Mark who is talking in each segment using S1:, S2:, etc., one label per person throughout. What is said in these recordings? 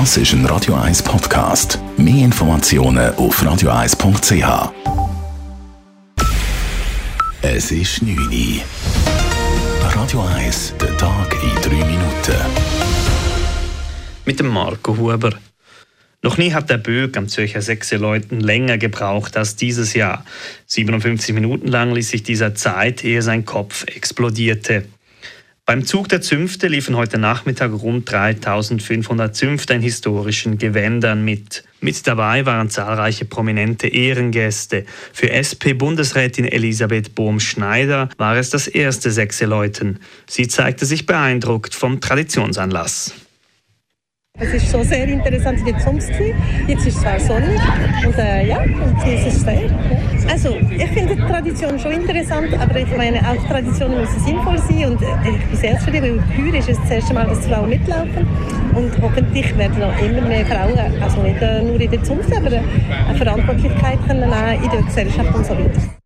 S1: Das ist ein Radio 1 Podcast. Mehr Informationen auf radio1.ch. Es ist 9 Uhr. Radio 1, der Tag in 3 Minuten.
S2: Mit dem Marco Huber. Noch nie hat der Böck am Zürcher Sechse Leuten länger gebraucht als dieses Jahr. 57 Minuten lang ließ sich dieser Zeit, ehe sein Kopf explodierte. Beim Zug der Zünfte liefen heute Nachmittag rund 3500 Zünfte in historischen Gewändern mit. Mit dabei waren zahlreiche prominente Ehrengäste. Für SP-Bundesrätin Elisabeth Bohm-Schneider war es das erste Sechse-Läuten. Sie zeigte sich beeindruckt vom Traditionsanlass.
S3: Es ist schon sehr interessant in der Zunft. Jetzt ist es zwar sonnig und äh, ja, und es ist sehr. Also ich finde die Tradition schon interessant, aber ich meine auch Traditionen müssen sinnvoll sein und äh, ich bin sehr zufrieden, weil heuer ist es das erste Mal, dass Frauen mitlaufen und hoffentlich werden noch immer mehr Frauen, also nicht äh, nur in der Zunft, aber äh, eine Verantwortlichkeit können in der Gesellschaft und so weiter.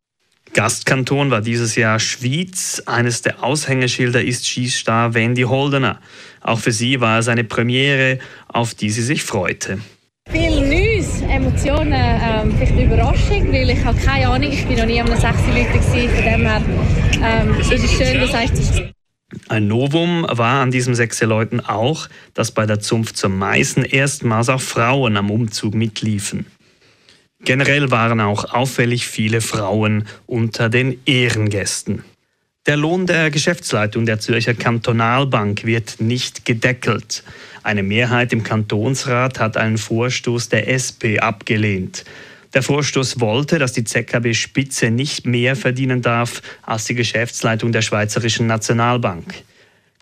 S2: Gastkanton war dieses Jahr Schwyz. Eines der Aushängeschilder ist Schießstar Wendy Holdener. Auch für sie war es eine Premiere, auf die sie sich freute.
S4: Viel Neues, Emotionen, ähm, vielleicht Überraschung, weil ich habe keine Ahnung, ich bin noch nie an einem 6 Leute gewesen, von dem her ähm, ist es schön, dass ich das
S2: ein Novum war an diesem sechs Leuten auch, dass bei der Zunft zum Meißen erstmals auch Frauen am Umzug mitliefen. Generell waren auch auffällig viele Frauen unter den Ehrengästen. Der Lohn der Geschäftsleitung der Zürcher Kantonalbank wird nicht gedeckelt. Eine Mehrheit im Kantonsrat hat einen Vorstoß der SP abgelehnt. Der Vorstoß wollte, dass die ZKB-Spitze nicht mehr verdienen darf als die Geschäftsleitung der Schweizerischen Nationalbank.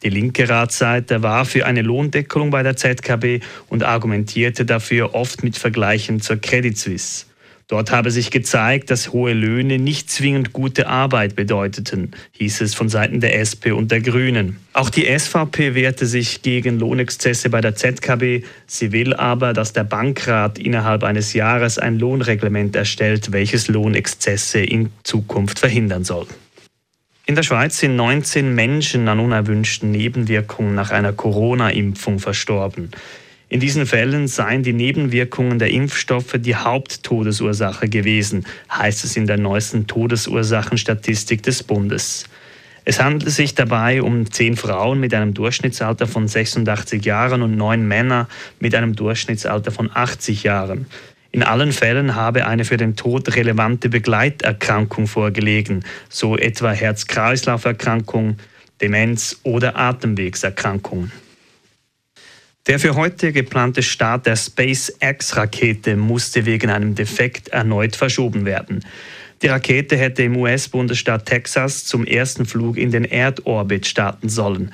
S2: Die linke Ratsseite war für eine Lohndeckelung bei der ZKB und argumentierte dafür oft mit Vergleichen zur Credit Suisse. Dort habe sich gezeigt, dass hohe Löhne nicht zwingend gute Arbeit bedeuteten, hieß es von Seiten der SP und der Grünen. Auch die SVP wehrte sich gegen Lohnexzesse bei der ZKB. Sie will aber, dass der Bankrat innerhalb eines Jahres ein Lohnreglement erstellt, welches Lohnexzesse in Zukunft verhindern soll. In der Schweiz sind 19 Menschen an unerwünschten Nebenwirkungen nach einer Corona-Impfung verstorben. In diesen Fällen seien die Nebenwirkungen der Impfstoffe die Haupttodesursache gewesen, heißt es in der neuesten Todesursachenstatistik des Bundes. Es handelt sich dabei um zehn Frauen mit einem Durchschnittsalter von 86 Jahren und neun Männer mit einem Durchschnittsalter von 80 Jahren. In allen Fällen habe eine für den Tod relevante Begleiterkrankung vorgelegen, so etwa Herz-Kreislauf-Erkrankung, Demenz oder Atemwegserkrankungen. Der für heute geplante Start der SpaceX-Rakete musste wegen einem Defekt erneut verschoben werden. Die Rakete hätte im US-Bundesstaat Texas zum ersten Flug in den Erdorbit starten sollen.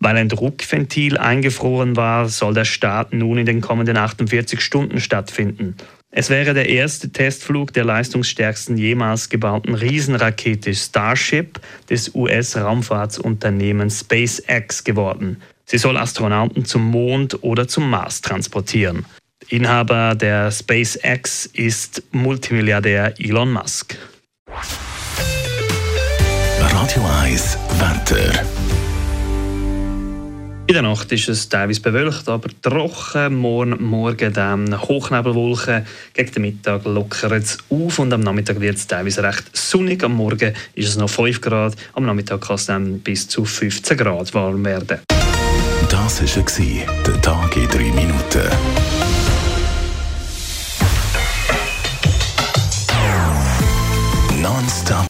S2: Weil ein Druckventil eingefroren war, soll der Start nun in den kommenden 48 Stunden stattfinden. Es wäre der erste Testflug der leistungsstärksten jemals gebauten Riesenrakete Starship des US-Raumfahrtsunternehmens SpaceX geworden. Sie soll Astronauten zum Mond oder zum Mars transportieren. Inhaber der SpaceX ist Multimilliardär Elon Musk.
S1: Radio 1 Wetter.
S2: In der Nacht ist es teilweise bewölkt, aber trocken. Morgen, morgen dann Hochnebelwolken. Gegen den Mittag lockert es auf und am Nachmittag wird es teilweise recht sonnig. Am Morgen ist es noch 5 Grad, am Nachmittag kann es dann bis zu 15 Grad warm werden.
S1: Das war der Tag in drei Minuten. Nonstop.